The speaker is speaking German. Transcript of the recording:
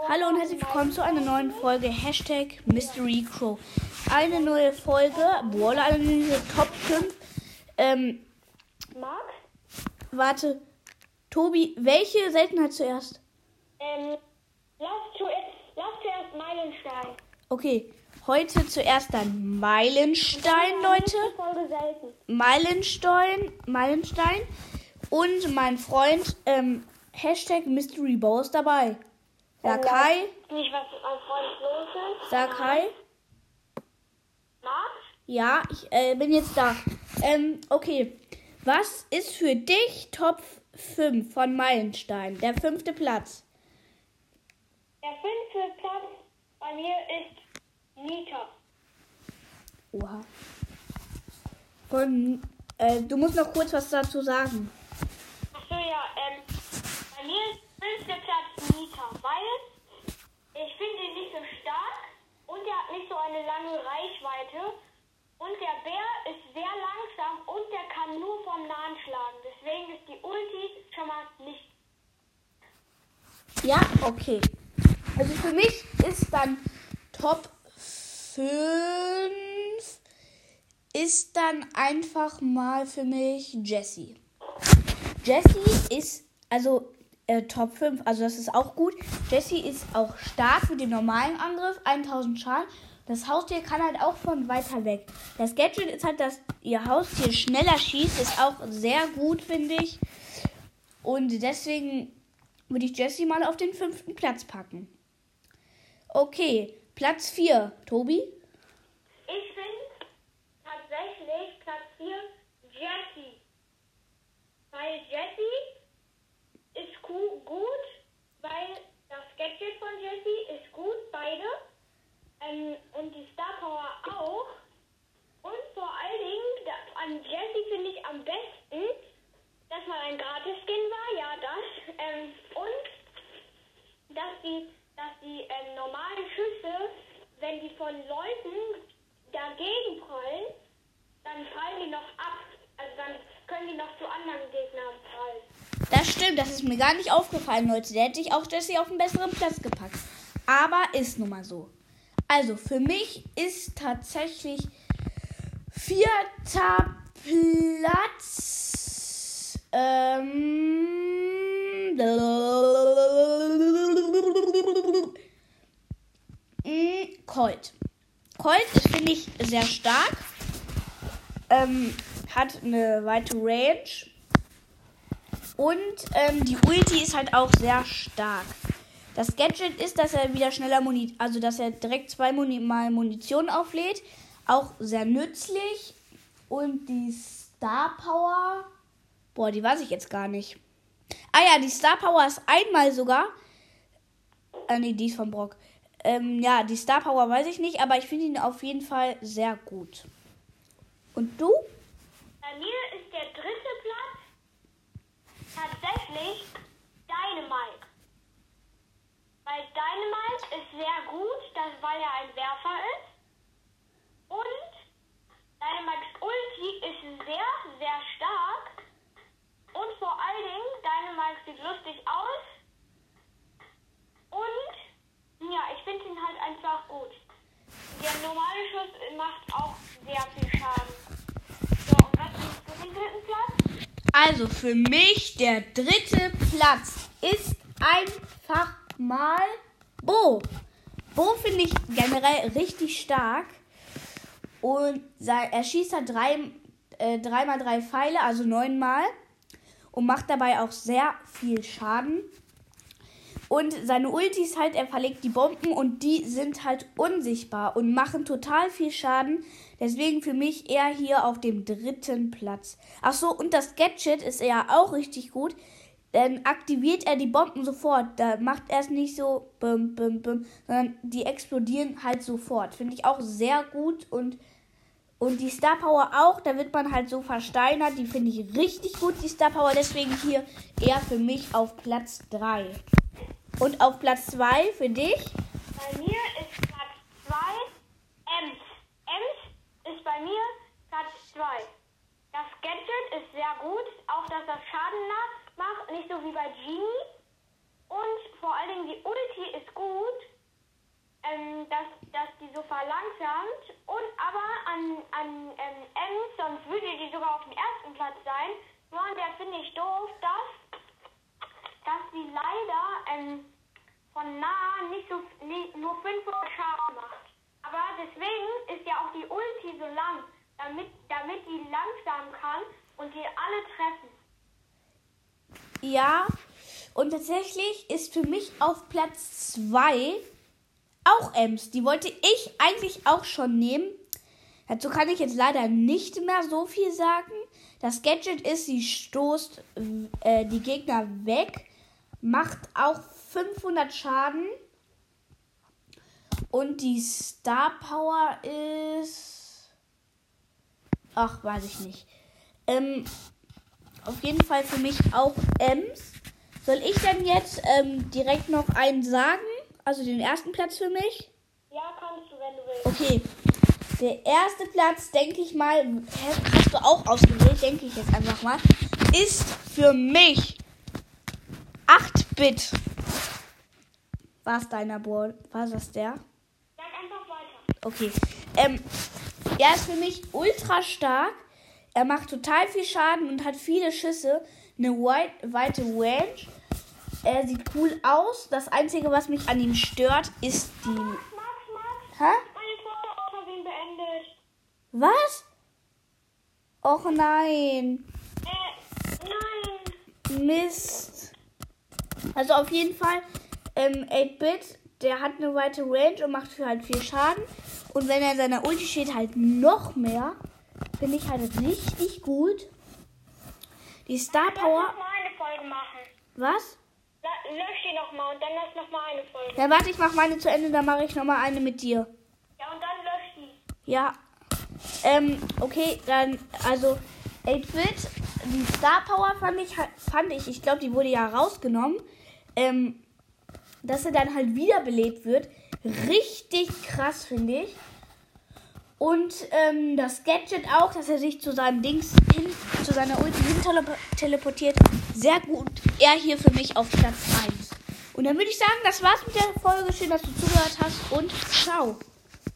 Hallo und herzlich willkommen zu einer neuen Folge Hashtag Mystery Crow. Eine neue Folge, Brawler Analyse Top 5. Ähm, Marc? warte, Tobi, welche Seltenheit zuerst? Ähm, lass zuerst, lass zuerst Meilenstein. Okay, heute zuerst dann Meilenstein, Leute. Meilenstein, Meilenstein und mein Freund ähm, Hashtag Mystery Bow ist dabei. Sag hi, Nicht, was mit meinem Freund los ist. sag hi. Marc? Ja, ich äh, bin jetzt da. Ähm, okay. Was ist für dich Top 5 von Meilenstein? Der fünfte Platz. Der fünfte Platz bei mir ist Nita. Oha. Von, äh, du musst noch kurz was dazu sagen. Achso, ja, ähm, bei mir ist fünfter Platz Nita, weil ich finde ihn nicht so stark und er hat nicht so eine lange Reichweite. Und der Bär ist sehr langsam und der kann nur vom Nahen schlagen. Deswegen ist die Ulti schon mal nicht. Ja, okay. Also für mich ist dann Top 5 ist dann einfach mal für mich Jessie. Jessie ist also äh, Top 5, also das ist auch gut. Jessie ist auch stark mit dem normalen Angriff, 1000 Schaden. Das Haustier kann halt auch von weiter weg. Das Gadget ist halt, dass ihr Haustier schneller schießt, ist auch sehr gut, finde ich. Und deswegen würde ich Jessie mal auf den fünften Platz packen. Okay, Platz 4. Tobi? Ich finde tatsächlich Platz 4 Jessie. Weil gu- gut, weil das Gadget von Jessie ist gut, beide. Ähm, und die Star Power auch. Und vor allen Dingen, da, an Jessie finde ich am besten, dass mal ein Gratis-Skin war, ja das. Ähm, und dass die, dass die ähm, normalen Schüsse, wenn die von Leuten dagegen prallen, dann fallen die noch ab. Also dann können die noch zu anderen Gegnern. Das stimmt, das ist mir gar nicht aufgefallen, Leute. Der hätte ich auch Jessie auf einen besseren Platz gepackt. Aber ist nun mal so. Also, für mich ist tatsächlich vierter Platz. Ähm, Mm, Colt. Colt finde ich, sehr stark. Ähm, hat eine weite Range. Und ähm, die Ulti ist halt auch sehr stark. Das Gadget ist, dass er wieder schneller Muni also dass er direkt zweimal Muni Munition auflädt. Auch sehr nützlich. Und die Star Power. Boah, die weiß ich jetzt gar nicht. Ah ja, die Star Power ist einmal sogar. Äh, nee, die ist von Brock. Ähm, ja, die Star Power weiß ich nicht, aber ich finde ihn auf jeden Fall sehr gut. Und du? Bei mir ist der dritte tatsächlich Dynamite. Weil Dynamite ist sehr gut, das, weil er ein Werfer ist. Und Dynamites Ulti ist sehr, sehr stark. Und vor allen Dingen, Dynamite sieht lustig aus. Und ja, ich finde ihn halt einfach gut. Der normale Schuss macht auch sehr viel Schaden. So, und was ist für den dritten Platz? Also für mich der dritte Platz ist einfach mal Bo. Bo finde ich generell richtig stark. Und er schießt halt drei, äh, dreimal drei Pfeile, also neunmal. Und macht dabei auch sehr viel Schaden. Und seine Ultis halt, er verlegt die Bomben und die sind halt unsichtbar und machen total viel Schaden. Deswegen für mich eher hier auf dem dritten Platz. Ach so, und das Gadget ist ja auch richtig gut. Dann aktiviert er die Bomben sofort. Da macht er es nicht so bum, bum, bum, sondern die explodieren halt sofort. Finde ich auch sehr gut und und die Star Power auch, da wird man halt so versteinert. Die finde ich richtig gut, die Star Power. Deswegen hier eher für mich auf Platz 3. Und auf Platz 2 für dich? Bei mir ist Platz 2 Ems. Ems ist bei mir Platz 2. Das Gadget ist sehr gut, auch dass das Schaden macht, nicht so wie bei Genie. Und vor allen Dingen die Ulti ist gut, ähm, dass, dass die so verlangsamt. Und aber an, an ähm, Ems, sonst würde die sogar auf dem ersten Platz sein. Nur, der finde ich doof, dass ähm, von nah nicht so nie, nur 500 Schaden macht. Aber deswegen ist ja auch die Ulti so lang, damit, damit die langsam kann und die alle treffen. Ja, und tatsächlich ist für mich auf Platz 2 auch Ems. Die wollte ich eigentlich auch schon nehmen. Dazu kann ich jetzt leider nicht mehr so viel sagen. Das Gadget ist, sie stoßt äh, die Gegner weg, macht auch 500 Schaden. Und die Star Power ist. Ach, weiß ich nicht. Ähm, auf jeden Fall für mich auch Ems. Soll ich denn jetzt ähm, direkt noch einen sagen? Also den ersten Platz für mich? Ja, kannst du, wenn du willst. Okay. Der erste Platz, denke ich mal, hast du auch ausgewählt, denke ich jetzt einfach mal, ist für mich 8-Bit. War es deiner Board? War das der? Sag einfach weiter. Okay. Ähm, er ist für mich ultra stark. Er macht total viel Schaden und hat viele Schüsse. Eine weit, weite Range. Er sieht cool aus. Das Einzige, was mich an ihm stört, ist die. Max, Max, Hä? meine beendet. Was? Och nein. Äh, nein. Mist. Also auf jeden Fall, ähm, 8-Bit, der hat eine weite Range und macht halt viel Schaden. Und wenn er in seiner Ulti steht, halt noch mehr. Finde ich halt richtig gut. Die Star Lass Power. noch mal eine Folge machen. Was? Lösch die nochmal und dann lass noch mal eine Folge. Dann warte, ich mach meine zu Ende, dann mache ich nochmal eine mit dir. Ja, und dann lösch die. Ja. Ähm, okay, dann, also 8-Bit, die Star Power fand ich, halt- fand ich, ich glaube, die wurde ja rausgenommen, ähm, dass er dann halt wiederbelebt wird. Richtig krass, finde ich. Und ähm, das Gadget auch, dass er sich zu seinem Dings hin, zu seiner Ulti hin tele teleportiert. Sehr gut. Er hier für mich auf Platz 1. Und dann würde ich sagen, das war's mit der Folge. Schön, dass du zugehört hast und ciao.